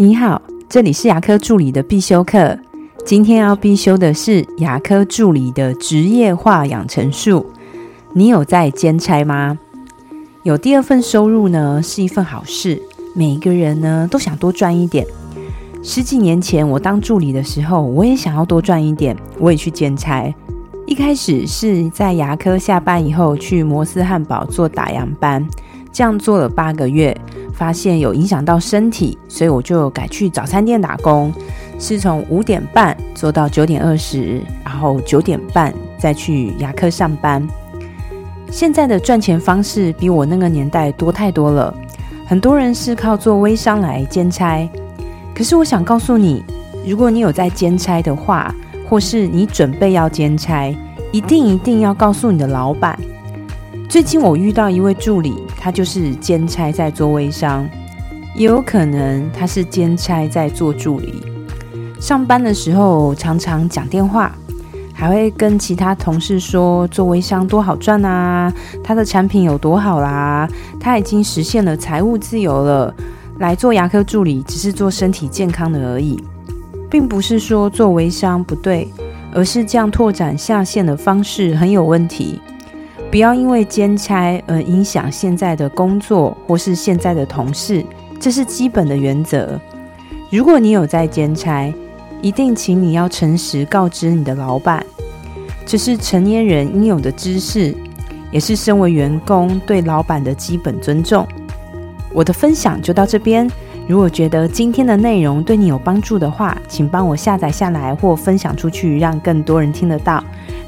你好，这里是牙科助理的必修课。今天要必修的是牙科助理的职业化养成术。你有在兼差吗？有第二份收入呢，是一份好事。每一个人呢，都想多赚一点。十几年前我当助理的时候，我也想要多赚一点，我也去兼差。一开始是在牙科下班以后去摩斯汉堡做打烊班，这样做了八个月。发现有影响到身体，所以我就改去早餐店打工，是从五点半做到九点二十，然后九点半再去牙科上班。现在的赚钱方式比我那个年代多太多了，很多人是靠做微商来兼差。可是我想告诉你，如果你有在兼差的话，或是你准备要兼差，一定一定要告诉你的老板。最近我遇到一位助理，他就是兼差在做微商，也有可能他是兼差在做助理。上班的时候常常讲电话，还会跟其他同事说做微商多好赚啊，他的产品有多好啦，他已经实现了财务自由了。来做牙科助理只是做身体健康的而已，并不是说做微商不对，而是这样拓展下线的方式很有问题。不要因为兼差而影响现在的工作或是现在的同事，这是基本的原则。如果你有在兼差，一定请你要诚实告知你的老板，这是成年人应有的知识，也是身为员工对老板的基本尊重。我的分享就到这边。如果觉得今天的内容对你有帮助的话，请帮我下载下来或分享出去，让更多人听得到。